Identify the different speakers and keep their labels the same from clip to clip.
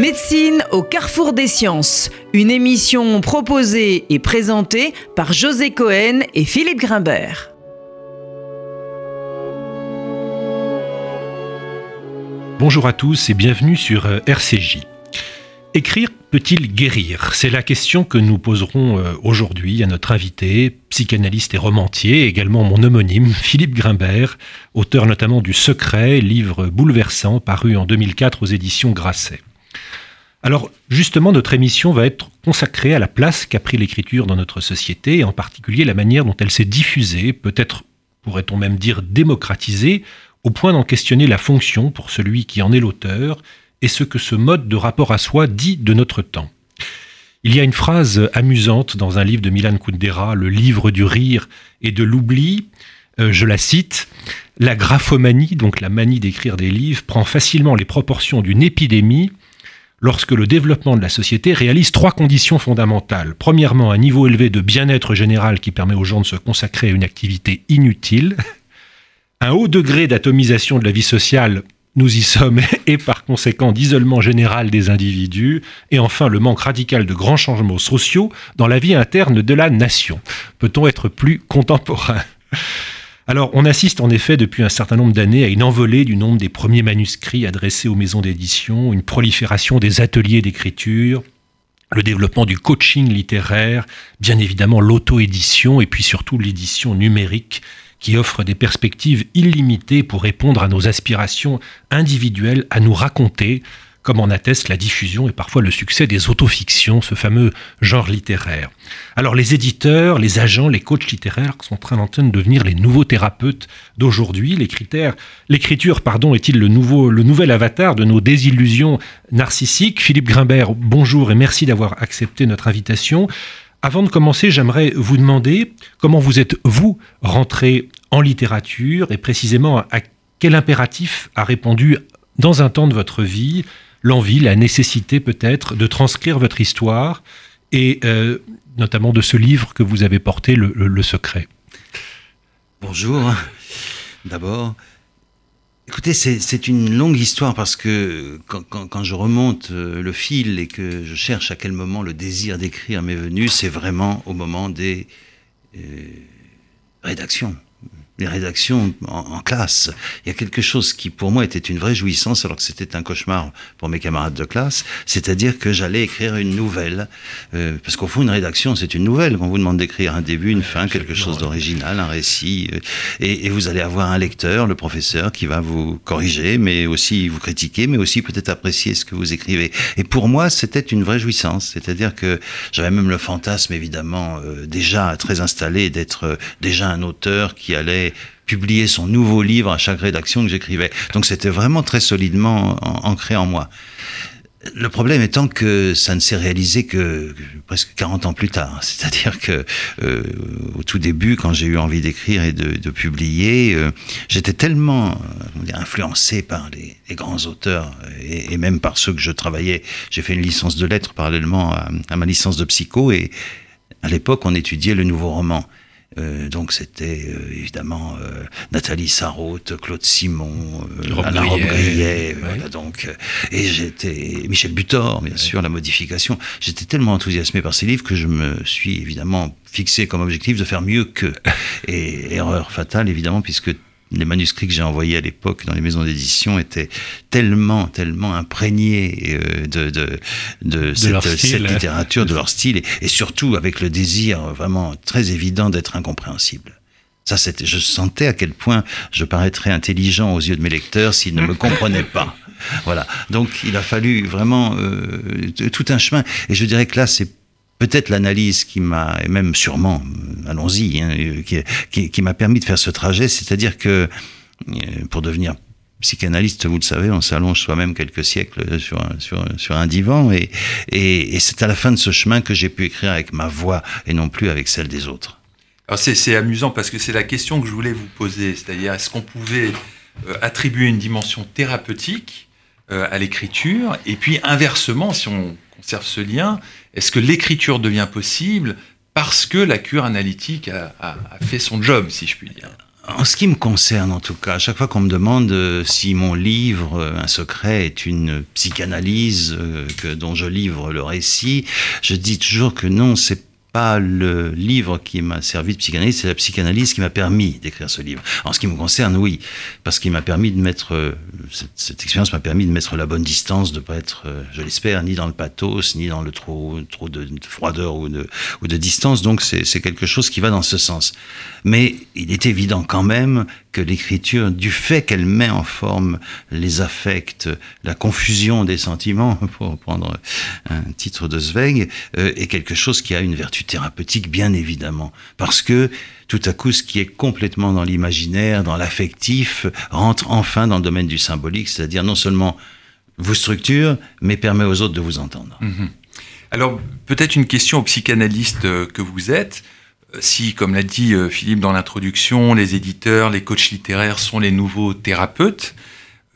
Speaker 1: Médecine au carrefour des sciences, une émission proposée et présentée par José Cohen et Philippe Grimbert.
Speaker 2: Bonjour à tous et bienvenue sur euh, RCJ. Écrire peut-il guérir? C'est la question que nous poserons euh, aujourd'hui à notre invité, psychanalyste et romancier, également mon homonyme, Philippe Grimbert, auteur notamment du Secret, livre bouleversant paru en 2004 aux éditions Grasset. Alors justement, notre émission va être consacrée à la place qu'a pris l'écriture dans notre société, et en particulier la manière dont elle s'est diffusée, peut-être pourrait-on même dire démocratisée, au point d'en questionner la fonction pour celui qui en est l'auteur, et ce que ce mode de rapport à soi dit de notre temps. Il y a une phrase amusante dans un livre de Milan Kundera, Le livre du rire et de l'oubli, euh, je la cite, La graphomanie, donc la manie d'écrire des livres, prend facilement les proportions d'une épidémie lorsque le développement de la société réalise trois conditions fondamentales. Premièrement, un niveau élevé de bien-être général qui permet aux gens de se consacrer à une activité inutile. Un haut degré d'atomisation de la vie sociale, nous y sommes, et par conséquent d'isolement général des individus. Et enfin, le manque radical de grands changements sociaux dans la vie interne de la nation. Peut-on être plus contemporain? Alors, on assiste en effet depuis un certain nombre d'années à une envolée du nombre des premiers manuscrits adressés aux maisons d'édition, une prolifération des ateliers d'écriture, le développement du coaching littéraire, bien évidemment l'auto-édition et puis surtout l'édition numérique qui offre des perspectives illimitées pour répondre à nos aspirations individuelles à nous raconter, comme en atteste la diffusion et parfois le succès des autofictions, ce fameux genre littéraire. Alors les éditeurs, les agents, les coachs littéraires sont en train de devenir les nouveaux thérapeutes d'aujourd'hui. l'écriture, pardon, est-il le le nouvel avatar de nos désillusions narcissiques? Philippe Grimbert, bonjour et merci d'avoir accepté notre invitation. Avant de commencer, j'aimerais vous demander comment vous êtes, vous, rentré en littérature et précisément à quel impératif a répondu dans un temps de votre vie l'envie, la nécessité peut-être de transcrire votre histoire et euh, notamment de ce livre que vous avez porté, Le, Secret.
Speaker 3: Bonjour, d'abord. Écoutez, c'est une longue histoire parce que quand, je remonte euh, le fil et que je cherche à quel moment le désir d'écrire m'est venu, c'est vraiment au moment des euh, rédactions les rédactions en, classe. Il y a quelque chose qui pour moi était une vraie jouissance alors que c'était un cauchemar pour mes camarades de classe, c'est-à-dire que j'allais écrire une nouvelle. Euh, parce qu'au fond, une rédaction, c'est une nouvelle. Quand on vous demande d'écrire un début, une fin, quelque chose d'original, un récit, euh, et, et, vous allez avoir un lecteur, le professeur, qui va vous corriger, mais aussi vous critiquer, mais aussi peut-être apprécier ce que vous écrivez. Et pour moi, c'était une vraie jouissance. C'est-à-dire que j'avais même le fantasme, évidemment, euh, déjà très installé d'être déjà un auteur qui allait publier son nouveau livre à chaque rédaction que j'écrivais. Donc c'était vraiment très solidement ancré en moi. Le problème étant que ça ne s'est réalisé que presque 40 ans plus tard. C'est-à-dire que euh, au tout début, quand j'ai eu envie d'écrire et de, publier, euh, j'étais tellement euh, influencé par les, grands auteurs et, même par ceux que je travaillais. J'ai fait une licence de lettres parallèlement à ma licence de psycho et à l'époque, on étudiait le nouveau roman. Euh, donc c'était euh, évidemment euh, Nathalie Sarraute, Claude Simon, Alain Robrillet, voilà, donc et j'étais Michel Butor, bien sûr, la modification. J'étais tellement enthousiasmé par ces livres que je me suis évidemment fixé comme objectif de faire mieux que et erreur fatale évidemment puisque les manuscrits que j'ai envoyés à l'époque dans les maisons d'édition étaient tellement, tellement imprégnés euh, de, de, de, cette, littérature, de leur style, et, surtout avec le désir vraiment très évident d'être incompréhensible. Ça, c'était, je sentais à quel point je paraîtrais intelligent aux yeux de mes lecteurs s'ils ne me comprenaient pas. Voilà. Donc, il a fallu vraiment euh, tout un chemin. Et je dirais que là, c'est peut-être l'analyse qui m'a, et même sûrement, allons-y, hein, qui, m'a permis de faire ce trajet, c'est-à-dire que euh, pour devenir psychanalyste, vous le savez, on s'allonge soi-même quelques siècles sur un, divan, et, c'est à la fin de ce chemin que j'ai pu écrire avec ma voix et non plus avec celle des autres.
Speaker 4: C'est amusant parce que c'est la question que je voulais vous poser, c'est-à-dire est-ce qu'on pouvait euh, attribuer une dimension thérapeutique euh, à l'écriture, et puis inversement, si on conserve ce lien, est-ce que l'écriture devient possible parce que la cure analytique a, fait son job, si je puis dire?
Speaker 3: En ce qui me concerne, en tout cas, à chaque fois qu'on me demande euh, si mon livre, euh, Un secret, est une psychanalyse euh, que, dont je livre le récit, je dis toujours que non, c'est pas le livre qui m'a servi de psychanalyse, c'est la psychanalyse qui m'a permis d'écrire ce livre. En ce qui me concerne, oui, parce qu'il m'a permis de mettre, euh, cette, expérience m'a permis de mettre la bonne distance, de pas être, euh, je l'espère, ni dans le pathos, ni dans le trop, de, de froideur ou de, distance. Donc c'est c'est quelque chose qui va dans ce sens. Mais il est évident quand même que l'écriture, du fait qu'elle met en forme les affects, la confusion des sentiments, pour prendre un titre de Zweig, euh, est quelque chose qui a une vertu thérapeutique, bien évidemment. Parce que tout à coup, ce qui est complètement dans l'imaginaire, dans l'affectif, rentre enfin dans le domaine du symbolique, c'est-à-dire non seulement vous structure, mais permet aux autres de vous entendre.
Speaker 4: Mhm. Alors, peut-être une question au psychanalyste euh, que vous êtes. Euh, Si, comme l'a dit euh, Philippe dans l'introduction, les éditeurs, les coachs littéraires sont les nouveaux thérapeutes,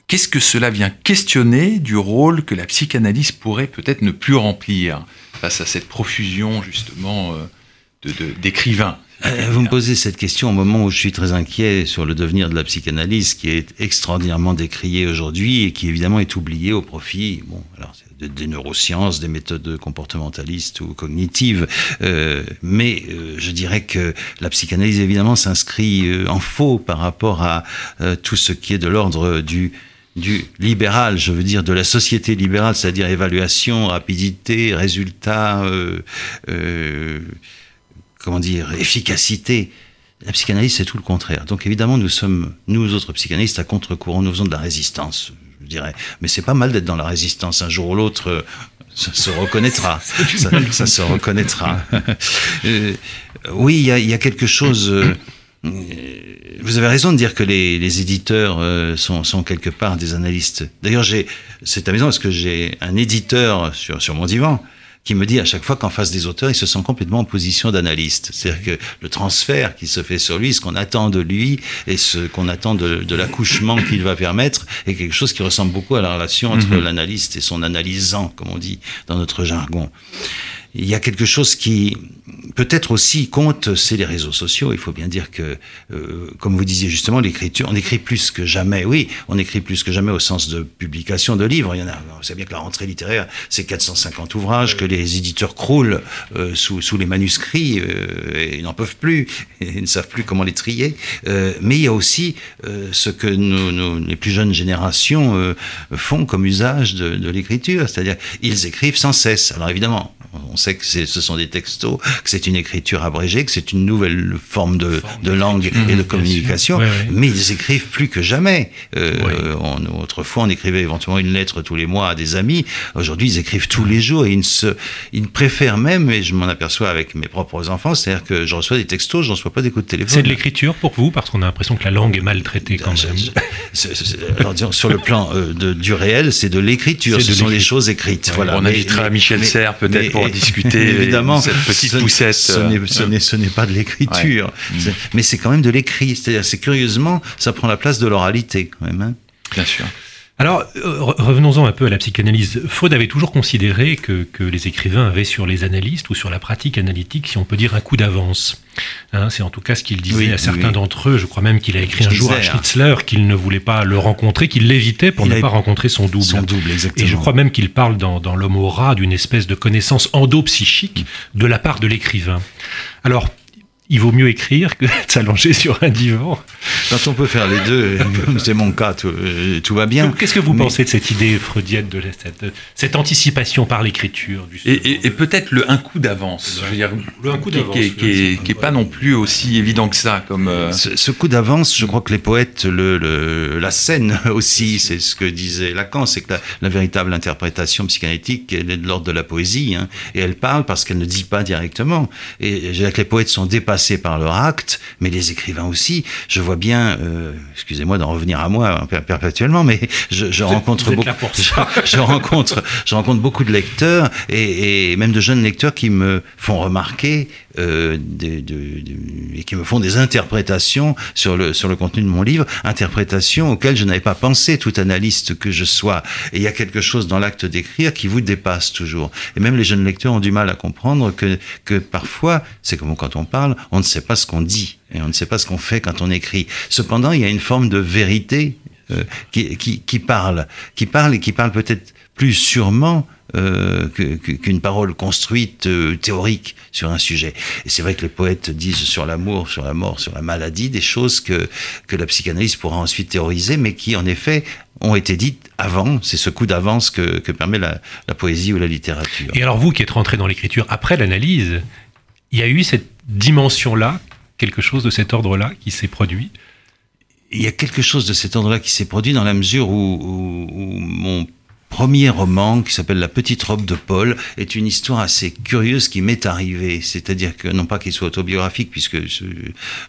Speaker 4: qu'est-ce que cela vient questionner du rôle que la psychanalyse pourrait peut-être ne plus remplir? Face à cette profusion, justement, euh, d'écrivains
Speaker 3: Euh, Vous me posez cette question au moment où je suis très inquiet sur le devenir de la psychanalyse, qui est extraordinairement décrié aujourd'hui et qui évidemment est oublié au profit bon, alors, des, neurosciences, des méthodes comportementalistes ou cognitives. Euh, mais je dirais que la psychanalyse évidemment s'inscrit en faux par rapport à tout ce qui est de l'ordre du du libéral, je veux dire de la société libérale, c'est-à-dire évaluation, rapidité, résultat, euh, euh, comment dire, efficacité. La psychanalyse, c'est tout le contraire. Donc évidemment, nous sommes, nous autres psychanalystes, à contre-courant, nous faisons de la résistance, je dirais. Mais c'est pas mal d'être dans la résistance. Un jour ou l'autre, euh, ça se reconnaîtra. ça, ça se reconnaîtra. Euh, oui, il y a, il y a quelque chose... vous avez raison de dire que les, les éditeurs euh, sont, sont quelque part des analystes. D'ailleurs, j'ai, c'est amusant parce que j'ai un éditeur sur, sur mon divan qui me dit à chaque fois qu'en face des auteurs, il se sent complètement en position d'analyste. C'est-à-dire que le transfert qui se fait sur lui, ce qu'on attend de lui et ce qu'on attend de, de l'accouchement qu'il va permettre est quelque chose qui ressemble beaucoup à la relation entre l'analyste et son analysant, comme on dit dans notre jargon. Il y a quelque chose qui peut-être aussi compte, c'est les réseaux sociaux. Il faut bien dire que, euh, comme vous disiez justement, l'écriture, on écrit plus que jamais. Oui, on écrit plus que jamais au sens de publication de livres. Il y en a. Vous savez bien que la rentrée littéraire, c'est 450 ouvrages, que les éditeurs croulent euh, sous, les manuscrits euh, et ils n'en peuvent plus, et ne savent plus comment les trier. Mais il y a aussi ce que nous, les plus jeunes générations font comme usage de, de l'écriture, c'est-à-dire ils écrivent sans cesse. Alors évidemment, on sait que ce sont des textos, que c'est une écriture abrégée, que c'est une nouvelle forme de, de langue et de communication,
Speaker 2: Ouais, ouais.
Speaker 3: mais ils écrivent plus que jamais. Euh,
Speaker 2: Ouais.
Speaker 3: on- autrefois, on écrivait éventuellement une lettre tous les mois à des amis. Aujourd'hui, ils écrivent tous les jours et ils, ne se, ils préfèrent même, et je m'en aperçois avec mes propres enfants, c'est-à-dire que je reçois des textos, je ne reçois pas des coups de téléphone.
Speaker 2: C'est de l'écriture pour vous, parce qu'on a l'impression que la langue est maltraitée quand
Speaker 3: Je-
Speaker 2: même.
Speaker 3: je- alors, disons, sur le plan euh, de, du réel, c'est de l'écriture. Ce
Speaker 2: de
Speaker 3: sont
Speaker 2: l'écriture.
Speaker 3: choses écrites. voilà.
Speaker 4: on
Speaker 3: Mais-
Speaker 4: invitera
Speaker 3: mais-
Speaker 4: Michel
Speaker 3: mais-
Speaker 4: Serres peut-être
Speaker 3: mais-
Speaker 4: pour discuter
Speaker 3: évidemment
Speaker 4: cette petite
Speaker 3: ce-
Speaker 4: poussette.
Speaker 3: Ce n'est pas de l'écriture, mais c'est quand même de l'écrit. C'est-à-dire, c'est curieusement, ça prend la place de l'oralité quand même. hein.
Speaker 4: Bien sûr.
Speaker 2: Alors, euh, re- revenons-en un peu à la psychanalyse. Freud avait toujours considéré que, que les écrivains avaient sur les analystes ou sur la pratique analytique, si on peut dire, un coup d'avance. Hein, c'est en tout cas ce qu'il disait
Speaker 3: Oui,
Speaker 2: à certains
Speaker 3: oui.
Speaker 2: d'entre eux. Je crois même qu'il a écrit un jour à
Speaker 3: Schnitzler.
Speaker 2: Schnitzler qu'il ne voulait pas le rencontrer, qu'il l'évitait pour
Speaker 3: Il
Speaker 2: ne pas rencontrer son double.
Speaker 3: Son double, exactement.
Speaker 2: Et je crois même qu'il parle dans, dans L'homme au rat d'une espèce de connaissance endopsychique de la part de l'écrivain. Alors, il vaut mieux écrire que de s'allonger sur un divan.
Speaker 3: Quand on peut faire les deux, c'est mon cas, tout, euh, tout va bien.
Speaker 2: Qu'est-ce que vous
Speaker 3: Mais-
Speaker 2: pensez de cette idée freudienne, de cette, cette anticipation par l'écriture du
Speaker 4: Et, et- et peut-être le un coup d'avance. Je veux dire,
Speaker 2: Le un coup
Speaker 4: qui-
Speaker 2: d'avance,
Speaker 4: qui, est- qui est- qui est pas non plus aussi évident que ça. Comme euh,
Speaker 3: Ce, ce coup d'avance, je crois que les poètes le, le- la scène aussi, c'est ce que disait Lacan, c'est que la, la véritable interprétation psychanalytique, elle est de l'ordre de la poésie, hein, et elle parle parce qu'elle ne dit pas directement. Et je dirais que les poètes sont dépassés par leur acte, mais les écrivains aussi. Je vois bien, euh, excusez-moi d'en revenir à moi hein, per- perpétuellement, mais je, je rencontre beaucoup,
Speaker 2: ça.
Speaker 3: je rencontre, je rencontre beaucoup de lecteurs et, et même de jeunes lecteurs qui me font remarquer euh, de- de- et qui me font des interprétations sur le sur le contenu de mon livre, interprétations auxquelles je n'avais pas pensé, tout analyste que je sois. Et il y a quelque chose dans l'acte d'écrire qui vous dépasse toujours. Et même les jeunes lecteurs ont du mal à comprendre que que parfois, c'est comme quand on parle, on ne sait pas ce qu'on dit. Et on ne sait pas ce qu'on fait quand on écrit. Cependant, il y a une forme de vérité euh, qui, qui, qui, parle, qui parle et qui parle peut-être plus sûrement euh, qu'une parole construite, euh, théorique sur un sujet. Et c'est vrai que les poètes disent sur l'amour, sur la mort, sur la maladie, des choses que, que la psychanalyse pourra ensuite théoriser, mais qui en effet ont été dites avant. C'est ce coup d'avance que, que, permet la, la, poésie ou la littérature.
Speaker 2: Et alors vous qui êtes rentré dans l'écriture après l'analyse, il y a eu cette dimension-là, quelque chose de cet ordre-là qui s'est produit?
Speaker 3: Il y a quelque chose de cet ordre-là qui s'est produit dans la mesure où, où, où mon premier roman qui s'appelle La petite robe de Paul est une histoire assez curieuse qui m'est arrivée. C'est-à-dire que, non pas qu'il soit autobiographique, puisque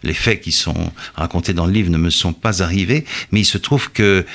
Speaker 3: les faits qui sont racontés dans le livre ne me sont pas arrivés, mais il se trouve que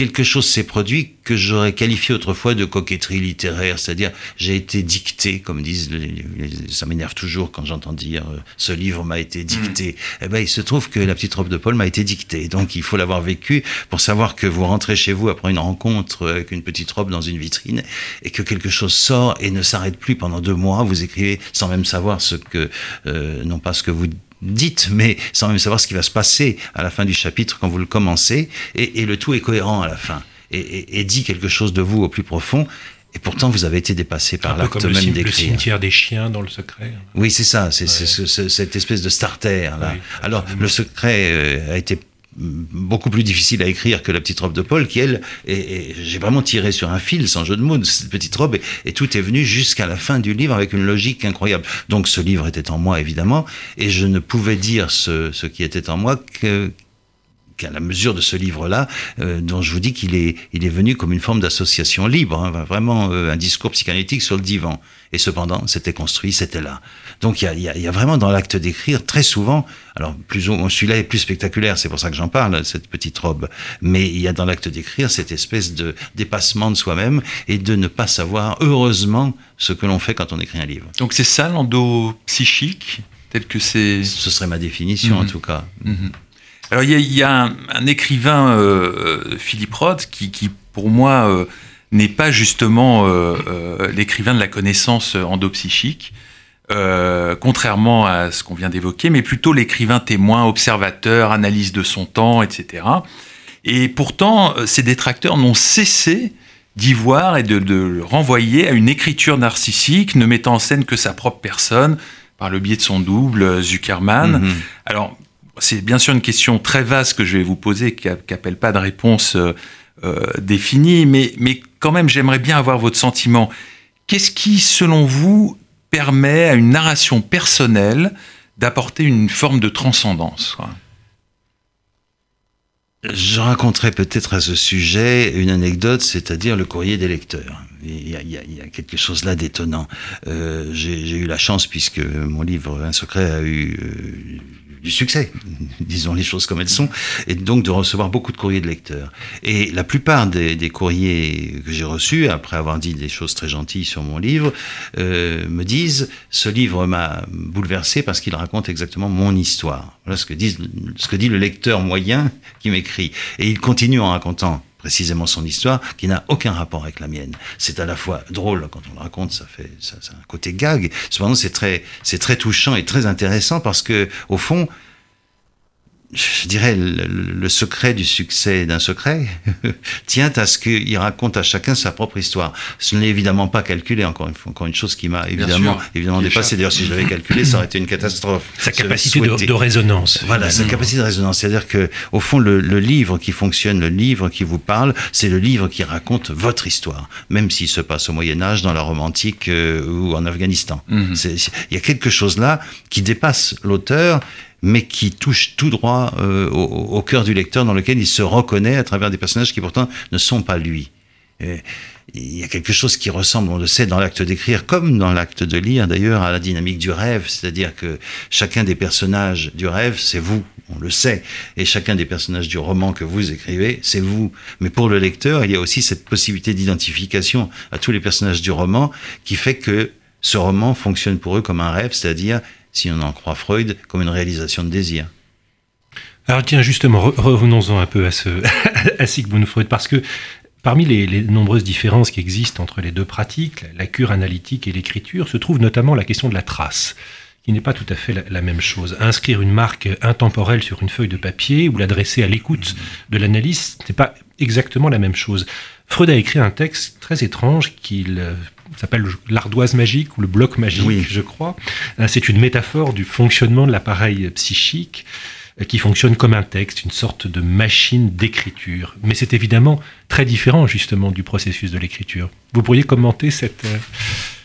Speaker 3: quelque chose s'est produit que j'aurais qualifié autrefois de coquetterie littéraire, c'est-à-dire j'ai été dicté, comme disent, les, ça m'énerve toujours quand j'entends dire euh, ce livre m'a été dicté. Mm. Eh ben il se trouve que la petite robe de Paul m'a été dictée, donc il faut l'avoir vécu pour savoir que vous rentrez chez vous après une rencontre avec une petite robe dans une vitrine et que quelque chose sort et ne s'arrête plus pendant deux mois. Vous écrivez sans même savoir ce que, euh, non pas ce que vous dites, mais sans même savoir ce qui va se passer à la fin du chapitre quand vous le commencez, et, et le tout est cohérent à la fin, et, et, et, dit quelque chose de vous au plus profond. Et pourtant, vous avez été dépassé par l'acte même d'écrire. Le
Speaker 2: cimetière des chiens dans le secret.
Speaker 3: Oui, c'est ça, c'est ouais. cette espèce de starter. Là. Oui, Alors, le secret euh, a été beaucoup plus difficile à écrire que la petite robe de Paul, qui elle, j'ai vraiment tiré sur un fil, sans jeu de mots, de cette petite robe, et, et tout est venu jusqu'à la fin du livre avec une logique incroyable. Donc ce livre était en moi, évidemment, et je ne pouvais dire ce, ce qui était en moi que qu'à la mesure de ce livre-là, euh, dont je vous dis qu'il est, il est venu comme une forme d'association libre, hein, vraiment euh, un discours psychanalytique sur le divan. Et cependant, c'était construit, c'était là. Donc il y a, y, a, y a, vraiment dans l'acte d'écrire, très souvent, alors plus celui-là est plus spectaculaire, c'est pour ça que j'en parle, cette petite robe, mais il y a dans l'acte d'écrire cette espèce de dépassement de soi-même et de ne pas savoir, heureusement, ce que l'on fait quand on écrit un livre.
Speaker 4: Donc c'est ça l'endo psychique? Tel que c'est...
Speaker 3: Ce serait ma définition mmh. en tout cas. Mmh.
Speaker 4: Alors il y a, y a un, un, écrivain, euh, Philippe Roth, qui, qui pour moi euh, n'est pas justement euh, euh l'écrivain de la connaissance endopsychique, euh, contrairement à ce qu'on vient d'évoquer, mais plutôt l'écrivain témoin, observateur, analyse de son temps, etc. Et pourtant, ses détracteurs n'ont cessé d'y voir et de, de le renvoyer à une écriture narcissique, ne mettant en scène que sa propre personne, par le biais de son double, Zuckerman. Mm -hmm. Alors, c'est bien sûr une question très vaste que je vais vous poser, qui n'appelle pas de réponse euh, définie, mais, mais quand même, j'aimerais bien avoir votre sentiment. Qu'est-ce qui, selon vous, permet à une narration personnelle d'apporter une forme de transcendance
Speaker 3: je raconterai peut-être à ce sujet une anecdote, c'est-à-dire le courrier des lecteurs. Il y a, il y a, quelque chose là d'étonnant. Euh, J'ai eu la chance, puisque mon livre Un secret a eu euh, du succès, disons les choses comme elles sont, et donc de recevoir beaucoup de courriers de lecteurs. Et la plupart des, courriers que j'ai reçus, après avoir dit des choses très gentilles sur mon livre, euh, me disent ce livre m'a bouleversé parce qu'il raconte exactement mon histoire. Voilà ce que dit le lecteur moyen qui m'écrit. Et il continue en racontant précisément son histoire, qui n'a aucun rapport avec la mienne. C'est à la fois drôle quand on le raconte, ça fait ça, ça a un côté gag. Cependant, c'est très c'est très touchant et très intéressant parce que au fond, je dirais, le, le, secret du succès d'un secret tient à ce qu'il raconte à chacun sa propre histoire. Ce n'est évidemment pas calculé, encore une, fois, encore une chose qui m'a évidemment, évidemment dépassé. D'ailleurs, si je l'avais calculé, ça aurait été une catastrophe.
Speaker 2: Sa capacité de, de, résonance.
Speaker 3: Voilà, mmh. sa capacité de résonance. C'est-à-dire que, au fond, le, le, livre qui fonctionne, le livre qui vous parle, c'est le livre qui raconte votre histoire, même s'il se passe au Moyen-Âge, dans la Rome antique euh, ou en Afghanistan. Mmh. Il y a quelque chose là qui dépasse l'auteur mais qui touche tout droit euh, au, au, cœur du lecteur, dans lequel il se reconnaît à travers des personnages qui pourtant ne sont pas lui. Et il y a quelque chose qui ressemble, on le sait, dans l'acte d'écrire, comme dans l'acte de lire d'ailleurs, à la dynamique du rêve, c'est-à-dire que chacun des personnages du rêve, c'est vous, on le sait, et chacun des personnages du roman que vous écrivez, c'est vous. Mais pour le lecteur, il y a aussi cette possibilité d'identification à tous les personnages du roman qui fait que ce roman fonctionne pour eux comme un rêve, c'est-à-dire si on en croit Freud, comme une réalisation de désir.
Speaker 2: Alors tiens, justement, revenons-en un peu à, ce, à Sigmund Freud, parce que parmi les, nombreuses différences qui existent entre les deux pratiques, la cure analytique et l'écriture, se trouve notamment la question de la trace. qui n'est pas tout à fait la, même chose. Inscrire une marque intemporelle sur une feuille de papier ou l'adresser à l'écoute de l'analyste, n'est pas exactement la même chose. Freud a écrit un texte très étrange qu'il s'appelle l'ardoise magique ou le bloc magique, je crois. Euh, c'est une métaphore du fonctionnement de l'appareil psychique euh, qui fonctionne comme un texte, une sorte de machine d'écriture. Mais c'est évidemment très différent justement du processus de l'écriture. Vous pourriez commenter cette,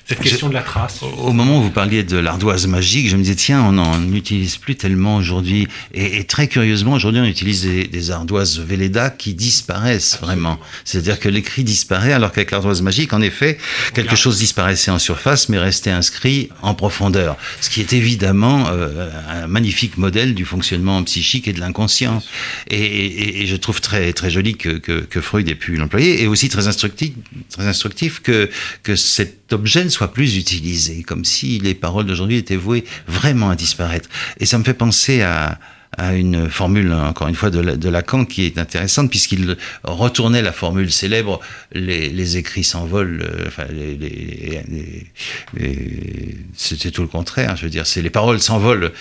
Speaker 2: cette question de la trace.
Speaker 3: Au moment où vous parliez de l'ardoise magique, je me disais, tiens, on n'en utilise plus tellement aujourd'hui. Et, très curieusement, aujourd'hui, on utilise des, ardoises Velleda qui disparaissent vraiment. C'est-à-dire que l'écrit disparaît, alors qu'avec l'ardoise magique, en effet, quelque chose disparaissait en surface, mais restait inscrit en profondeur. Ce qui est évidemment euh, un magnifique modèle du fonctionnement psychique et de l'inconscient. Et, je trouve très, très joli que, que, Freud ait pu l'employer, et aussi très instructif, très instructif que, que cet objet ne soit plus utilisé, comme si les paroles d'aujourd'hui étaient vouées vraiment à disparaître. Et ça me fait penser à, à une formule, encore une fois, de, Lacan qui est intéressante, puisqu'il retournait la formule célèbre les, écrits s'envolent, euh, enfin, les, c'était tout le contraire, je veux dire, c'est les paroles s'envolent,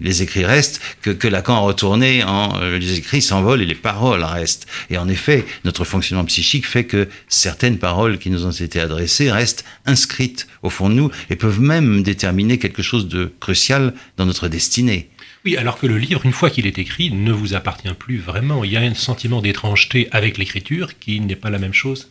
Speaker 3: les écrits restent, que, que Lacan retourné en euh, les écrits s'envolent et les paroles restent. Et en effet, notre fonctionnement psychique fait que certaines paroles qui nous ont été adressées restent inscrites au fond de nous et peuvent même déterminer quelque chose de crucial dans notre destinée.
Speaker 2: Oui, alors que le livre, une fois qu'il est écrit, ne vous appartient plus vraiment. Il y a un sentiment d'étrangeté avec l'écriture qui n'est pas la même chose.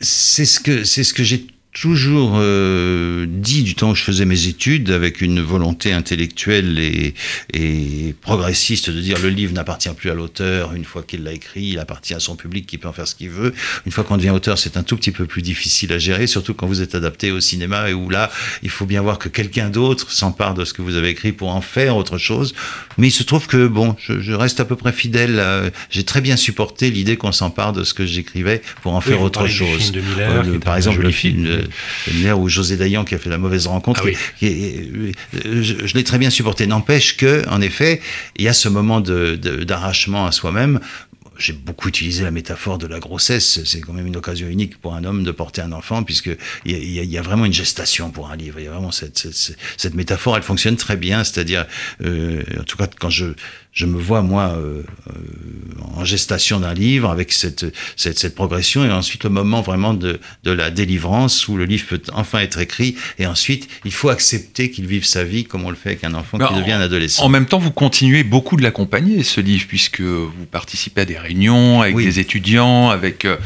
Speaker 3: C'est ce que ce que j'ai toujours euh, dit du temps où je faisais mes études avec une volonté intellectuelle et, et progressiste de dire le livre n'appartient plus à l'auteur une fois qu'il l'a écrit, il appartient à son public qui peut en faire ce qu'il veut. Une fois qu'on devient auteur, c'est un tout petit peu plus difficile à gérer, surtout quand vous êtes adapté au cinéma et où là, il faut bien voir que quelqu'un d'autre s'empare de ce que vous avez écrit pour en faire autre chose. Mais il se trouve que bon, je, je reste à peu près fidèle. J'ai très bien supporté l'idée qu'on s'empare de ce que j'écrivais pour en faire autre chose.
Speaker 2: Euh,
Speaker 3: par exemple, le film de euh, où José Dayan qui a fait la mauvaise rencontre. Ah euh, je, l'ai très bien supporté. N'empêche que, en effet, il y a ce moment d'arrachement à soi-même j'ai beaucoup utilisé la métaphore de la grossesse. C'est quand même une occasion unique pour un homme de porter un enfant, puisque il y, a, vraiment une gestation pour un livre. Il y a vraiment cette, cette, métaphore, elle fonctionne très bien. C'est-à-dire, euh, en tout cas, quand je, je me vois moi euh, euh, en gestation d'un livre avec cette, cette, cette, progression et ensuite le moment vraiment de, de, la délivrance où le livre peut enfin être écrit et ensuite il faut accepter qu'il vive sa vie comme on le fait avec un enfant qui devient un adolescent.
Speaker 4: En même temps, vous continuez beaucoup de l'accompagner ce livre puisque vous participez à des réunions avec des étudiants, avec euh,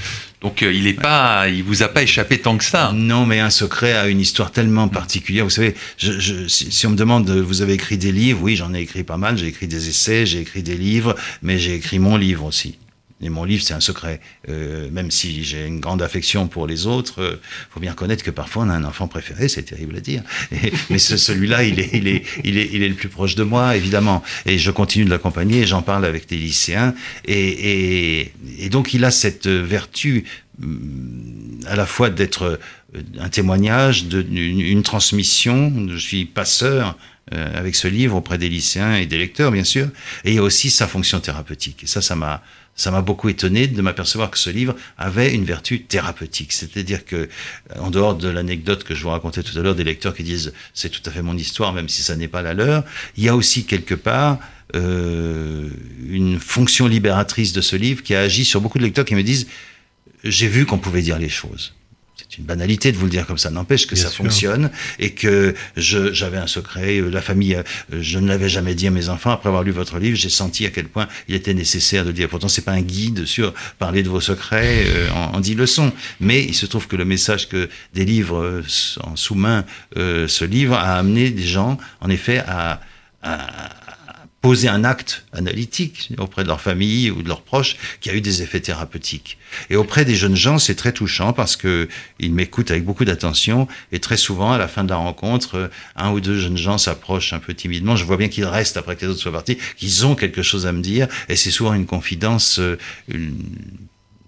Speaker 4: donc euh, il est pas, il vous a pas échappé tant que ça.
Speaker 3: Non, mais un secret a une histoire tellement particulière. Vous savez, je, si, on me demande, vous avez écrit des livres, oui, j'en ai écrit pas mal. J'ai écrit des essais, j'ai écrit des livres, mais j'ai écrit mon livre aussi. Et mon livre, c'est un secret. Euh, même si j'ai une grande affection pour les autres, euh, faut bien reconnaître que parfois on a un enfant préféré, c'est terrible à dire. mais celui-là, il est, il, est, il, est, il est le plus proche de moi, évidemment. Et je continue de l'accompagner, j'en parle avec des lycéens. Et, et, et, donc, il a cette vertu mm, à la fois d'être euh, un témoignage, de, une, transmission. Je suis passeur avec ce livre auprès des lycéens et des lecteurs, bien sûr. Et il y a aussi sa fonction thérapeutique. Et ça, ça m'a ça m'a beaucoup étonné de m'apercevoir que ce livre avait une vertu thérapeutique. C'est-à-dire que, en dehors de l'anecdote que je vous racontais tout à l'heure des lecteurs qui disent c'est tout à fait mon histoire, même si ça n'est pas la leur, il y a aussi quelque part euh, une fonction libératrice de ce livre qui a agi sur beaucoup de lecteurs qui me disent j'ai vu qu'on pouvait dire les choses c'est une banalité de vous le dire comme ça, n'empêche que ça fonctionne et que j'avais un secret, euh, la famille, euh, je ne l'avais jamais dit à mes enfants. Après avoir lu votre livre, j'ai senti à quel point il était nécessaire de le dire. Pourtant, c'est pas un guide sur parler de vos secrets euh, en, dix leçons, mais il se trouve que le message que des livres en sous-main ce livre a amené des gens, en effet, à, à poser un acte analytique auprès de leur famille ou de leurs proches qui a eu des effets thérapeutiques. Et auprès des jeunes gens, c'est très touchant parce que ils m'écoutent avec beaucoup d'attention et très souvent, à la fin de la rencontre, un ou deux jeunes gens s'approchent un peu timidement. Je vois bien qu'ils restent après que les autres soient partis, qu'ils ont quelque chose à me dire et c'est souvent une confidence euh,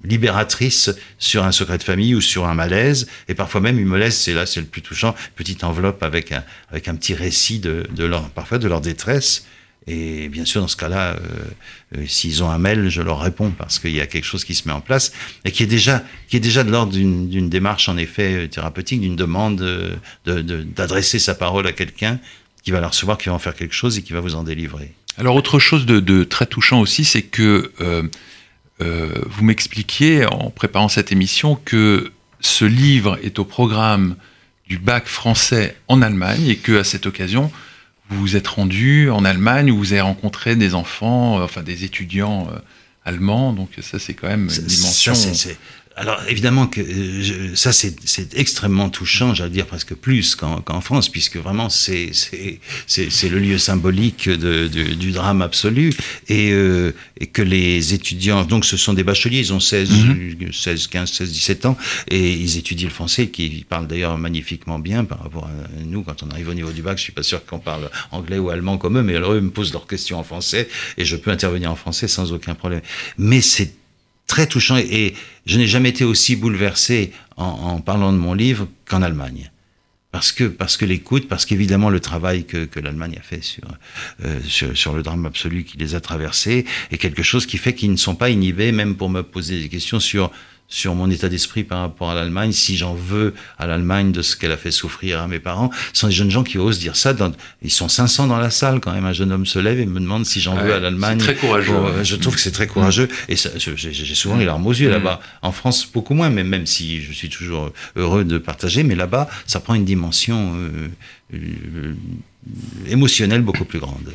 Speaker 3: libératrice sur un secret de famille ou sur un malaise, et parfois même une malaise, c'est là, c'est le plus touchant, petite enveloppe avec un, avec un petit récit de, parfois de leur détresse, Et bien sûr, dans ce cas-là, s'ils ont un mail, je leur réponds parce qu'il y a quelque chose qui se met en place et qui est déjà, qui est déjà de l'ordre d'une démarche, en effet, thérapeutique, d'une demande d'adresser sa parole à quelqu'un qui va la recevoir, qui va en faire quelque chose et qui va vous en délivrer.
Speaker 4: Alors, autre chose de, très touchant aussi, c'est que euh, vous m'expliquiez en préparant cette émission que ce livre est au programme du bac français en Allemagne et que à cette occasion vous vous êtes rendu en Allemagne où vous avez rencontré des enfants, euh, enfin des étudiants euh, allemands. Donc ça c'est quand même une dimension.
Speaker 3: Alors évidemment que euh, ça c'est extrêmement touchant, j'allais dire presque plus qu'en France, puisque vraiment c'est le lieu symbolique de, du drame absolu et, euh, et, que les étudiants, donc ce sont des bacheliers, ils ont 16, 16 15, 16, 17 ans et ils étudient le français, qui parlent d'ailleurs magnifiquement bien par rapport à nous quand on arrive au niveau du bac. Je suis pas sûr qu'on parle anglais ou allemand comme eux, mais alors eux me posent leurs questions en français et je peux intervenir en français sans aucun problème. Mais c'est très touchant et je n'ai jamais été aussi bouleversé en, parlant de mon livre qu'en Allemagne. Parce que, parce que l'écoute, parce qu'évidemment le travail que, que l'Allemagne a fait sur, euh, sur, sur, le drame absolu qui les a traversés est quelque chose qui fait qu'ils ne sont pas inhibés, même pour me poser des questions sur sur mon état d'esprit par rapport à l'Allemagne, si j'en veux à l'Allemagne de ce qu'elle a fait souffrir à mes parents. Ce sont des jeunes gens qui osent dire ça. Dans, ils sont 500 dans la salle quand même. Un jeune homme se lève et me demande si j'en veux à l'Allemagne.
Speaker 4: C'est très courageux.
Speaker 3: je trouve que c'est très courageux. Et j'ai souvent les larmes aux yeux là-bas. En France, beaucoup moins, mais même si je suis toujours heureux de partager, mais là-bas, ça prend une dimension euh, euh, émotionnelle beaucoup plus grande.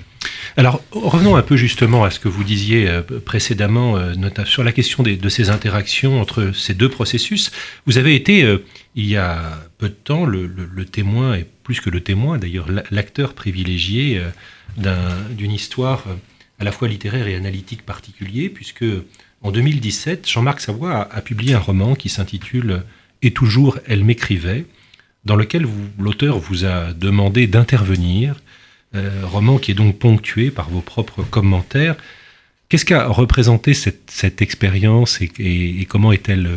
Speaker 2: Alors, revenons un peu justement à ce que vous disiez euh, précédemment, euh, sur la question de ces interactions entre ces deux processus. Vous avez été, euh, il y a peu de temps, le, témoin, et plus que le témoin d'ailleurs, l'acteur privilégié d'une histoire à la fois littéraire et analytique particulier, puisque en 2017, Jean-Marc Savoie a, publié un roman qui s'intitule Et toujours elle m'écrivait, dans lequel l'auteur vous a demandé d'intervenir roman qui est donc ponctué par vos propres commentaires. Qu'est-ce qu'a représenté cette, expérience et, comment est-elle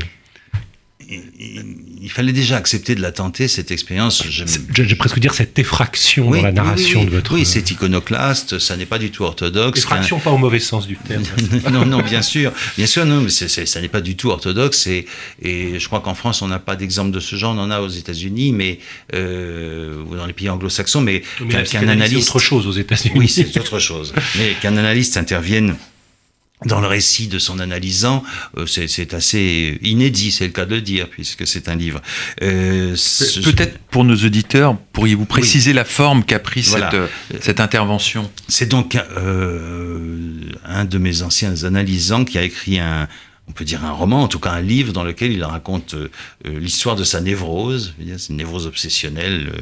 Speaker 3: il, fallait déjà accepter de la tenter, cette expérience.
Speaker 2: J'ai presque dire cette effraction dans la narration
Speaker 3: de
Speaker 2: votre...
Speaker 3: Oui, c'est iconoclaste, ça n'est pas du tout orthodoxe.
Speaker 2: Effraction, pas au mauvais sens du terme.
Speaker 3: non, non, bien sûr. Bien sûr, non, mais ça n'est pas du tout orthodoxe. Et, et je crois qu'en France, on n'a pas d'exemple de ce genre. On en a aux États-Unis, mais euh, ou dans les pays anglo-saxons, mais,
Speaker 2: qu'un analyste... C'est autre chose aux États-Unis.
Speaker 3: Oui, c'est autre chose. Mais qu'un analyste intervienne dans le récit de son analysant, euh, c'est assez inédit, c'est le cas de le dire, puisque c'est un livre.
Speaker 4: Euh, Peut-être pour nos auditeurs, pourriez-vous préciser la forme qu'a pris cette, euh, cette, intervention?
Speaker 3: C'est donc un de mes anciens analysants qui a écrit un, on peut dire un roman, en tout cas un livre dans lequel il raconte l'histoire de sa névrose, c'est une névrose obsessionnelle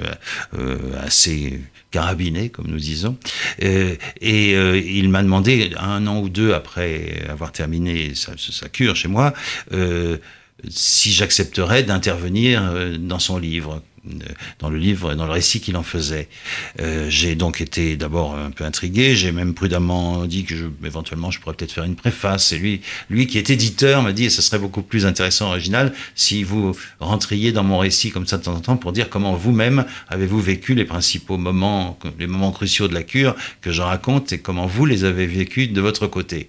Speaker 3: assez carabiné, comme nous disons. Euh, et euh, il m'a demandé, un an ou deux après avoir terminé sa, cure chez moi, euh, si j'accepterais d'intervenir dans son livre dans le livre, dans le récit qu'il en faisait. Euh, j'ai donc été d'abord un peu intrigué, j'ai même prudemment dit que je, éventuellement je pourrais peut-être faire une préface. Et lui, lui qui est éditeur m'a dit, ce serait beaucoup plus intéressant, original, si vous rentriez dans mon récit comme ça de temps en temps pour dire comment vous-même avez-vous vécu les principaux moments, les moments cruciaux de la cure que je raconte et comment vous les avez vécus de votre côté.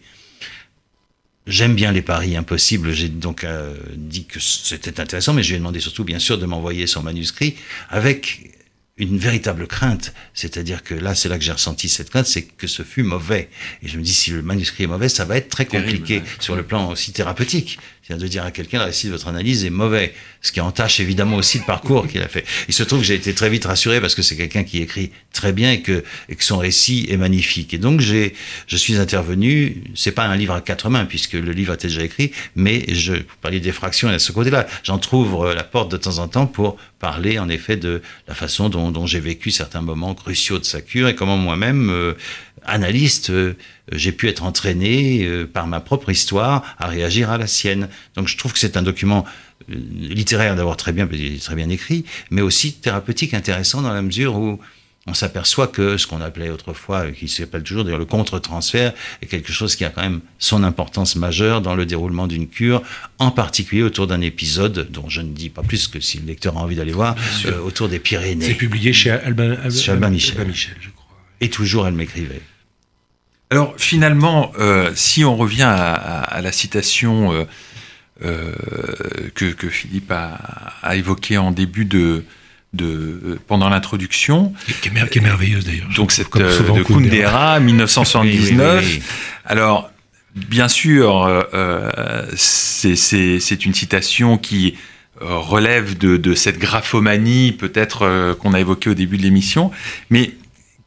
Speaker 3: J'aime bien les paris impossibles. J'ai donc euh, dit que c'était intéressant, mais je lui ai demandé surtout, bien sûr, de m'envoyer son manuscrit avec une véritable crainte. C'est-à-dire que là, c'est là que j'ai ressenti cette crainte, c'est que ce fut mauvais. Et je me dis, si le manuscrit est mauvais, ça va être très compliqué sur le plan aussi thérapeutique. C'est-à-dire de dire à quelqu'un, le récit de votre analyse est mauvais. Ce qui entache évidemment aussi le parcours qu'il a fait. Il se trouve que j'ai été très vite rassuré parce que c'est quelqu'un qui écrit très bien et que, et que son récit est magnifique. Et donc, j'ai, je suis intervenu, c'est pas un livre à quatre mains puisque le livre a été déjà écrit, mais je, pour parler des fractions à ce côté-là, j'en trouve la porte de temps en temps pour parler en effet de la façon dont, j'ai vécu certains moments cruciaux de sa cure et comment moi-même, euh, analyste, euh, j'ai pu être entraîné euh, par ma propre histoire à réagir à la sienne. Donc je trouve que c'est un document littéraire d'abord très bien, très bien écrit, mais aussi thérapeutique intéressant dans la mesure où on s'aperçoit que ce qu'on appelait autrefois, qui s'appelle toujours d'ailleurs le contre-transfert, est quelque chose qui a quand même son importance majeure dans le déroulement d'une cure, en particulier autour d'un épisode dont je ne dis pas plus que si le lecteur a envie d'aller voir, autour des Pyrénées.
Speaker 2: C'est publié chez Albin,
Speaker 3: Michel. Albin Michel, je crois. Et toujours elle m'écrivait.
Speaker 4: Alors finalement, euh, si on revient à, à- à la citation euh, euh, que, que Philippe a, a évoquée en début de, de pendant l'introduction,
Speaker 2: Qui est, mer- qui est merveilleuse d'ailleurs.
Speaker 4: donc cette euh, de Kundera, 1979.
Speaker 3: Oui, oui, oui, oui.
Speaker 4: Alors, bien sûr, euh, euh, c'est- une citation qui relève de, de cette graphomanie peut-être qu'on a évoquée au début de l'émission, mais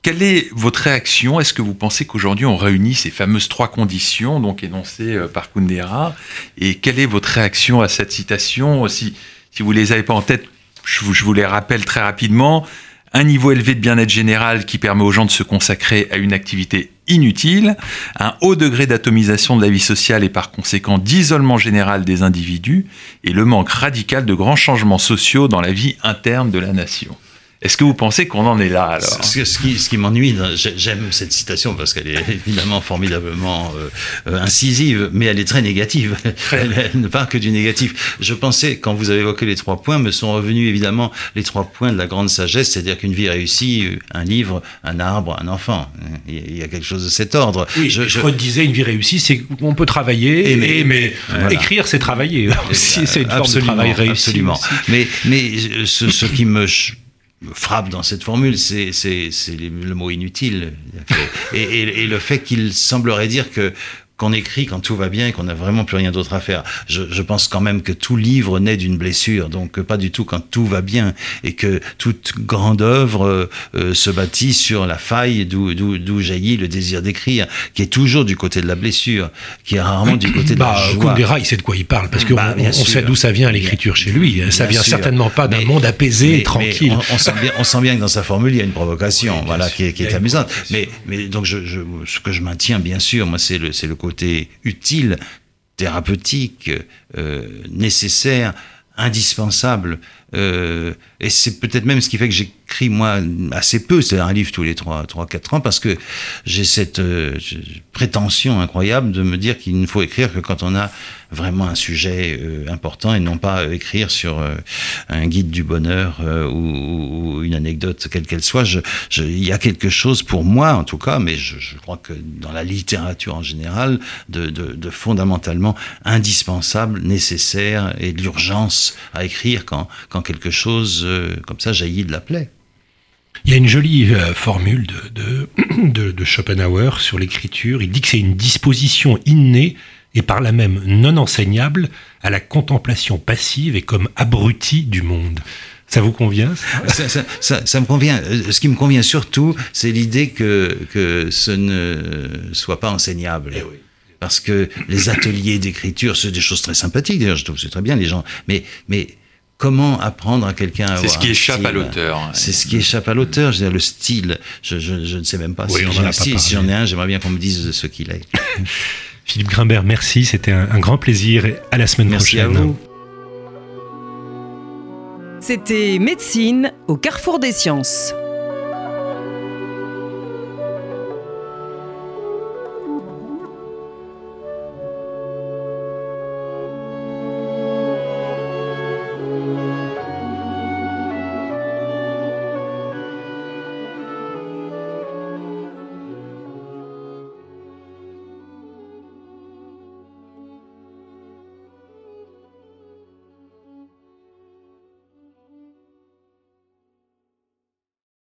Speaker 4: quelle est votre réaction? Est-ce que vous pensez qu'aujourd'hui on réunit ces fameuses trois conditions, donc énoncées par Kundera Et quelle est votre réaction à cette citation? Si, si vous les avez pas en tête, je vous, les rappelle très rapidement. Un niveau élevé de bien-être général qui permet aux gens de se consacrer à une activité inutile, un haut degré d'atomisation de la vie sociale et par conséquent d'isolement général des individus, et le manque radical de grands changements sociaux dans la vie interne de la nation. Est-ce que vous pensez qu'on en est là alors?
Speaker 3: Ce, ce qui, ce qui m'ennuie, j'aime cette citation parce qu'elle est évidemment formidablement euh, euh, incisive, mais elle est très négative. Elle, elle ne parle que du négatif. Je pensais, quand vous avez évoqué les trois points, me sont revenus évidemment les trois points de la grande sagesse, c'est-à-dire qu'une vie réussie, euh, un livre, un arbre, un enfant. Il y a- il y a quelque chose de cet ordre.
Speaker 2: Oui,
Speaker 3: Je- je-
Speaker 2: disait une vie réussie, c'est qu'on peut travailler,
Speaker 3: Aimer.
Speaker 2: aimer. mais
Speaker 3: Voilà.
Speaker 2: écrire, c'est travailler. aussi, c'est une forme de travail réussi.
Speaker 3: Absolument.
Speaker 2: aussi.
Speaker 3: Mais, mais ce, ce qui me, frappe dans cette formule, c'est le mot inutile. Et- et le fait qu'il semblerait dire que qu'on écrit quand tout va bien et qu'on n'a vraiment plus rien d'autre à faire. Je, je pense quand même que tout livre naît d'une blessure, donc pas du tout quand tout va bien, et que toute grande œuvre euh, euh, se bâtit sur la faille d'où jaillit le désir d'écrire, qui est toujours du côté de la blessure, qui est rarement du côté de
Speaker 2: Bah,
Speaker 3: la joie.
Speaker 2: Kundera, il sait de quoi il parle, parce qu'on
Speaker 3: Bah,
Speaker 2: on sait d'où ça vient l'écriture chez lui. Ça
Speaker 3: Bien
Speaker 2: vient
Speaker 3: sûr.
Speaker 2: certainement pas d'un monde apaisé
Speaker 3: mais-
Speaker 2: et tranquille.
Speaker 3: on, on sent bien, on sent bien que dans sa formule, il y a une provocation,
Speaker 2: Oui,
Speaker 3: voilà,
Speaker 2: sûr.
Speaker 3: qui est, qui est amusante. Mais, mais donc, je, je- ce que je maintiens, bien sûr, moi, c'est le, c'est le côté utile, thérapeutique, euh, nécessaire, indispensable. Euh, et c'est peut-être même ce qui fait que j'écris, moi, assez peu, c'est un livre tous les 3, 3 4 ans, parce que j'ai cette euh, prétention incroyable de me dire qu'il ne faut écrire que quand on a vraiment un sujet euh, important et non pas écrire sur euh, un guide du bonheur ou, une anecdote quelle qu'elle soit. Il y a quelque chose pour moi en tout cas, mais je, je crois que dans la littérature en général, de, de- de fondamentalement indispensable, nécessaire et de l'urgence à écrire quand quelque chose euh, comme ça jaillit de la plaie.
Speaker 2: Il y a une jolie euh, formule de, de, de- de Schopenhauer sur l'écriture. Il dit que c'est une disposition innée et par là même non enseignable à la contemplation passive et comme abruti du monde. Ça vous convient ça?
Speaker 3: Ça, ça- ça- ça me convient. Euh, Ce qui me convient surtout, c'est l'idée que, que ce ne soit pas enseignable. Parce que les ateliers d'écriture, c'est des choses très sympathiques, d'ailleurs, je trouve que c'est très bien, les gens. Mais, mais comment apprendre à quelqu'un à
Speaker 4: C'est ce qui échappe à l'auteur.
Speaker 3: C'est ce qui échappe à l'auteur, je veux dire, le style. Je, je- je ne sais même pas
Speaker 2: Oui,
Speaker 3: si j'ai
Speaker 2: en a
Speaker 3: un style. Si j'en ai un, j'aimerais bien qu'on me dise ce qu'il est.
Speaker 2: Philippe Grimbert, merci. C'était un, un grand plaisir. Et à la semaine
Speaker 3: Merci à
Speaker 2: prochaine.
Speaker 3: vous.
Speaker 1: C'était Médecine au carrefour des sciences.